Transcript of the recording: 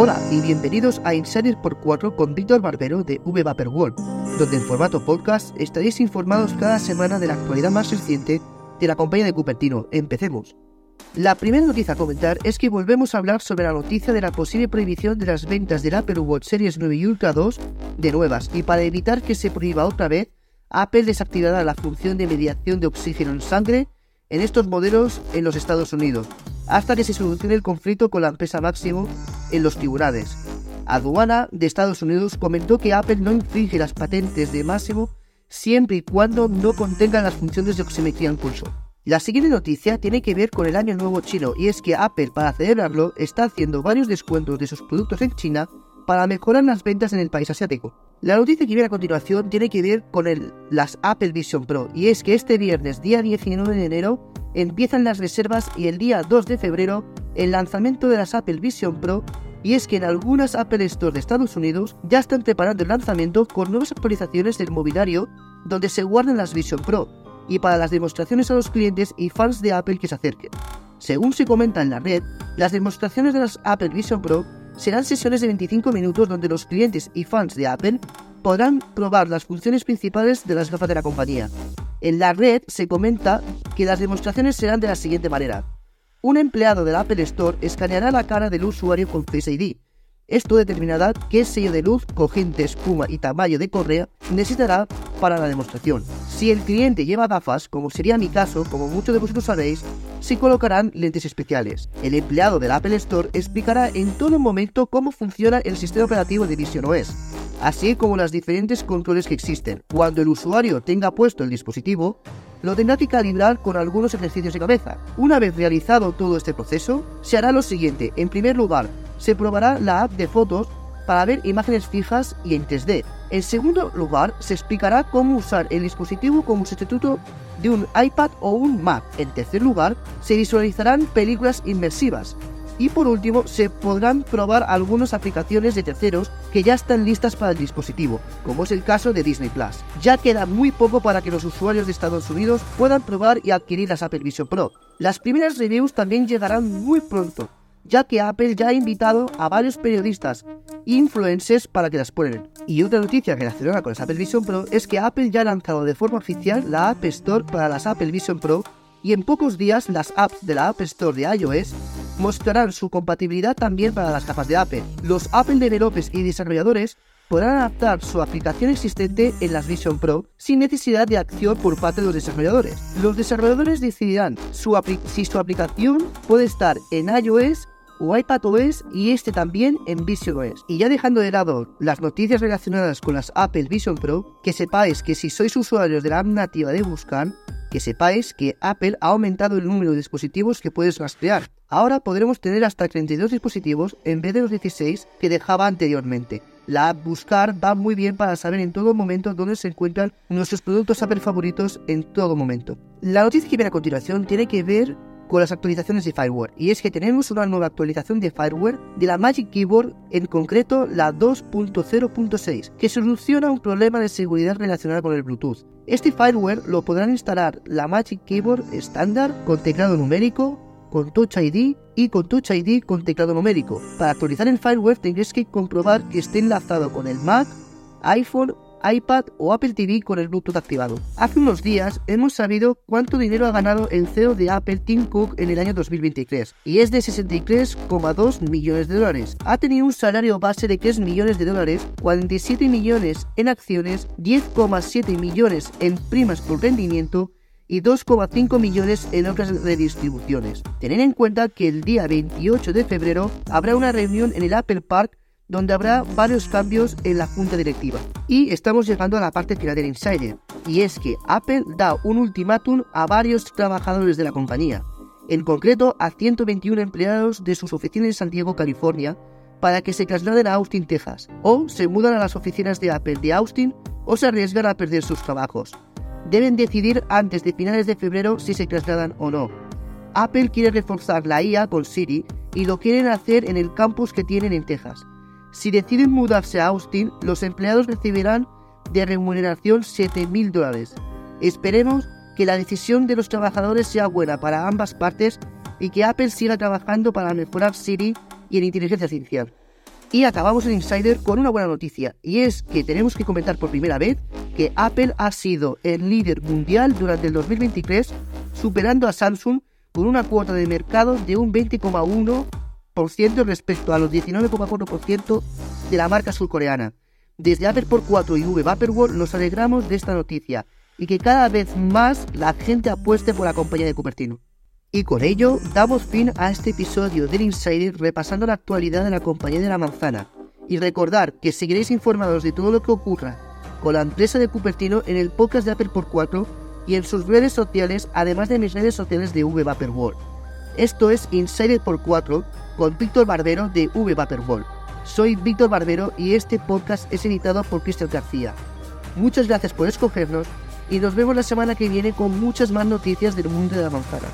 Hola y bienvenidos a Insider por 4 con Víctor Barbero de V World, donde en formato podcast estaréis informados cada semana de la actualidad más reciente de la compañía de Cupertino. Empecemos. La primera noticia a comentar es que volvemos a hablar sobre la noticia de la posible prohibición de las ventas del Apple Watch Series 9 y Ultra 2 de nuevas y para evitar que se prohíba otra vez, Apple desactivará la función de mediación de oxígeno en sangre en estos modelos en los Estados Unidos, hasta que se solucione el conflicto con la empresa Máximo en los tribunales. Aduana de Estados Unidos comentó que Apple no infringe las patentes de Máximo siempre y cuando no contengan las funciones de oximetría en pulso. La siguiente noticia tiene que ver con el año nuevo chino y es que Apple para celebrarlo está haciendo varios descuentos de sus productos en China para mejorar las ventas en el país asiático. La noticia que viene a continuación tiene que ver con el, las Apple Vision Pro y es que este viernes día 19 de enero empiezan las reservas y el día 2 de febrero el lanzamiento de las Apple Vision Pro y es que en algunas Apple Store de Estados Unidos ya están preparando el lanzamiento con nuevas actualizaciones del mobiliario donde se guardan las Vision Pro y para las demostraciones a los clientes y fans de Apple que se acerquen. Según se comenta en la red, las demostraciones de las Apple Vision Pro serán sesiones de 25 minutos donde los clientes y fans de Apple podrán probar las funciones principales de las gafas de la compañía. En la red se comenta que las demostraciones serán de la siguiente manera. Un empleado del Apple Store escaneará la cara del usuario con Face ID. Esto determinará qué sello de luz, cogente, espuma y tamaño de correa necesitará para la demostración. Si el cliente lleva gafas, como sería mi caso, como muchos de vosotros sabéis, se colocarán lentes especiales. El empleado del Apple Store explicará en todo momento cómo funciona el sistema operativo de Vision OS así como las diferentes controles que existen. Cuando el usuario tenga puesto el dispositivo, lo tendrá que calibrar con algunos ejercicios de cabeza. Una vez realizado todo este proceso, se hará lo siguiente. En primer lugar, se probará la app de fotos para ver imágenes fijas y en 3D. En segundo lugar, se explicará cómo usar el dispositivo como sustituto de un iPad o un Mac. En tercer lugar, se visualizarán películas inmersivas, y por último, se podrán probar algunas aplicaciones de terceros que ya están listas para el dispositivo, como es el caso de Disney Plus. Ya queda muy poco para que los usuarios de Estados Unidos puedan probar y adquirir las Apple Vision Pro. Las primeras reviews también llegarán muy pronto, ya que Apple ya ha invitado a varios periodistas e influencers para que las prueben. Y otra noticia relacionada con las Apple Vision Pro es que Apple ya ha lanzado de forma oficial la App Store para las Apple Vision Pro y en pocos días las apps de la App Store de iOS mostrarán su compatibilidad también para las gafas de Apple. Los Apple developers y desarrolladores podrán adaptar su aplicación existente en las Vision Pro sin necesidad de acción por parte de los desarrolladores. Los desarrolladores decidirán si su aplicación puede estar en iOS o iPadOS y este también en VisionOS. Y ya dejando de lado las noticias relacionadas con las Apple Vision Pro, que sepáis que si sois usuarios de la app nativa de Buscan, que sepáis que Apple ha aumentado el número de dispositivos que puedes rastrear. Ahora podremos tener hasta 32 dispositivos en vez de los 16 que dejaba anteriormente. La app Buscar va muy bien para saber en todo momento dónde se encuentran nuestros productos Apple favoritos en todo momento. La noticia que viene a continuación tiene que ver con las actualizaciones de firmware y es que tenemos una nueva actualización de firmware de la Magic Keyboard, en concreto la 2.0.6, que soluciona un problema de seguridad relacionado con el Bluetooth. Este firmware lo podrán instalar la Magic Keyboard estándar con teclado numérico, con Touch ID y con Touch ID con teclado numérico. Para actualizar el firmware tendréis que comprobar que esté enlazado con el Mac, iPhone iPad o Apple TV con el Bluetooth activado. Hace unos días hemos sabido cuánto dinero ha ganado el CEO de Apple Tim Cook en el año 2023 y es de 63,2 millones de dólares. Ha tenido un salario base de 3 millones de dólares, 47 millones en acciones, 10,7 millones en primas por rendimiento y 2,5 millones en otras redistribuciones. Tened en cuenta que el día 28 de febrero habrá una reunión en el Apple Park donde habrá varios cambios en la junta directiva. Y estamos llegando a la parte final del insider, y es que Apple da un ultimátum a varios trabajadores de la compañía, en concreto a 121 empleados de sus oficinas en San Diego, California, para que se trasladen a Austin, Texas, o se mudan a las oficinas de Apple de Austin o se arriesgan a perder sus trabajos. Deben decidir antes de finales de febrero si se trasladan o no. Apple quiere reforzar la IA con Siri y lo quieren hacer en el campus que tienen en Texas. Si deciden mudarse a Austin, los empleados recibirán de remuneración 7.000 dólares. Esperemos que la decisión de los trabajadores sea buena para ambas partes y que Apple siga trabajando para mejorar Siri y en inteligencia artificial. Y acabamos el Insider con una buena noticia, y es que tenemos que comentar por primera vez que Apple ha sido el líder mundial durante el 2023, superando a Samsung con una cuota de mercado de un 20,1% respecto a los 19,4% de la marca surcoreana. Desde Apple por 4 y V Vaporware nos alegramos de esta noticia y que cada vez más la gente apueste por la compañía de Cupertino. Y con ello damos fin a este episodio del Insider repasando la actualidad de la compañía de la manzana. Y recordar que seguiréis informados de todo lo que ocurra con la empresa de Cupertino en el podcast de Apple por 4 y en sus redes sociales, además de mis redes sociales de V World. Esto es Insider por 4 con Víctor Barbero de V World. Soy Víctor Barbero y este podcast es editado por Cristian García. Muchas gracias por escogernos y nos vemos la semana que viene con muchas más noticias del mundo de la manzana.